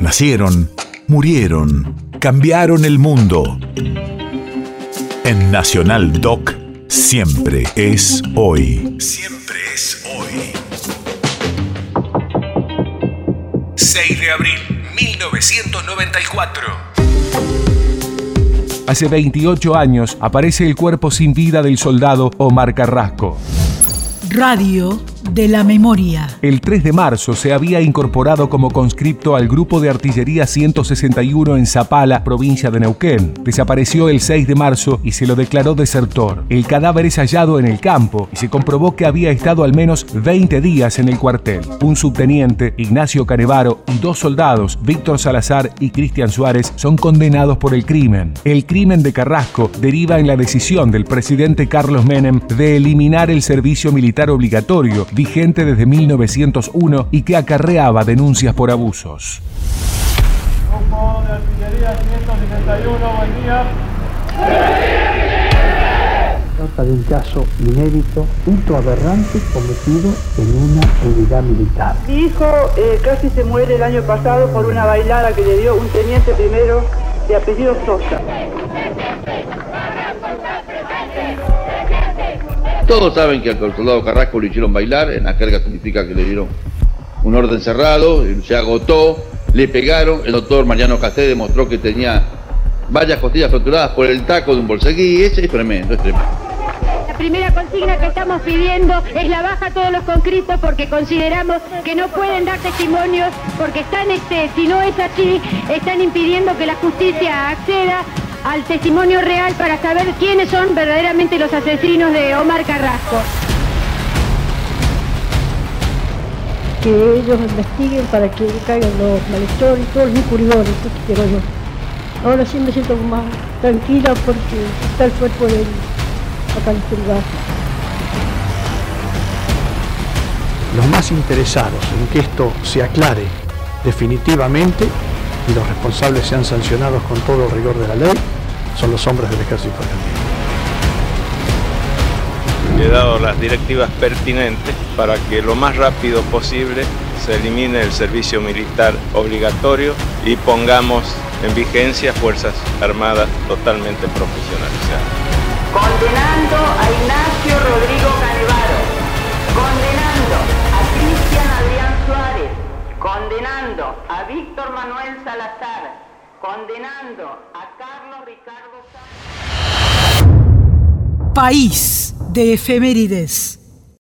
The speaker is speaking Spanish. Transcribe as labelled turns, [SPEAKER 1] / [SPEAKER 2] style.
[SPEAKER 1] Nacieron, murieron, cambiaron el mundo. En Nacional Doc, siempre es hoy. Siempre es hoy. 6 de abril, 1994.
[SPEAKER 2] Hace 28 años aparece el cuerpo sin vida del soldado Omar Carrasco.
[SPEAKER 3] Radio de la memoria.
[SPEAKER 2] El 3 de marzo se había incorporado como conscripto al grupo de artillería 161 en Zapala, provincia de Neuquén. Desapareció el 6 de marzo y se lo declaró desertor. El cadáver es hallado en el campo y se comprobó que había estado al menos 20 días en el cuartel. Un subteniente, Ignacio Canevaro, y dos soldados, Víctor Salazar y Cristian Suárez, son condenados por el crimen. El crimen de Carrasco deriva en la decisión del presidente Carlos Menem de eliminar el servicio militar obligatorio vigente desde 1901 y que acarreaba denuncias por abusos.
[SPEAKER 4] Grupo de artillería 161, buen día.
[SPEAKER 5] Trata de un caso inédito, hito aberrante cometido en una unidad militar.
[SPEAKER 6] Mi hijo eh, casi se muere el año pasado por una bailada que le dio un teniente primero de apellido Sosa.
[SPEAKER 7] Todos saben que al soldado Carrasco lo hicieron bailar, en la carga significa que le dieron un orden cerrado, se agotó, le pegaron, el doctor Mariano Casté demostró que tenía varias costillas fracturadas por el taco de un bolseguí, ese es tremendo, es tremendo.
[SPEAKER 8] Primera consigna que estamos pidiendo es la baja a todos los conscriptos porque consideramos que no pueden dar testimonios porque están, este, si no es así, están impidiendo que la justicia acceda al testimonio real para saber quiénes son verdaderamente los asesinos de Omar Carrasco.
[SPEAKER 9] Que ellos investiguen para que caigan los malhechores, todos los eso quiero yo. Ahora sí me siento más tranquila porque está el cuerpo de él acá en este lugar.
[SPEAKER 5] Los más interesados en que esto se aclare definitivamente y los responsables sean sancionados con todo el rigor de la ley son los hombres del ejército argentino.
[SPEAKER 10] He dado las directivas pertinentes para que lo más rápido posible se elimine el servicio militar obligatorio y pongamos en vigencia Fuerzas Armadas totalmente profesionalizadas.
[SPEAKER 6] Condenando a Ignacio Rodrigo. A Víctor Manuel Salazar. Condenando a Carlos Ricardo.
[SPEAKER 3] País de efemérides.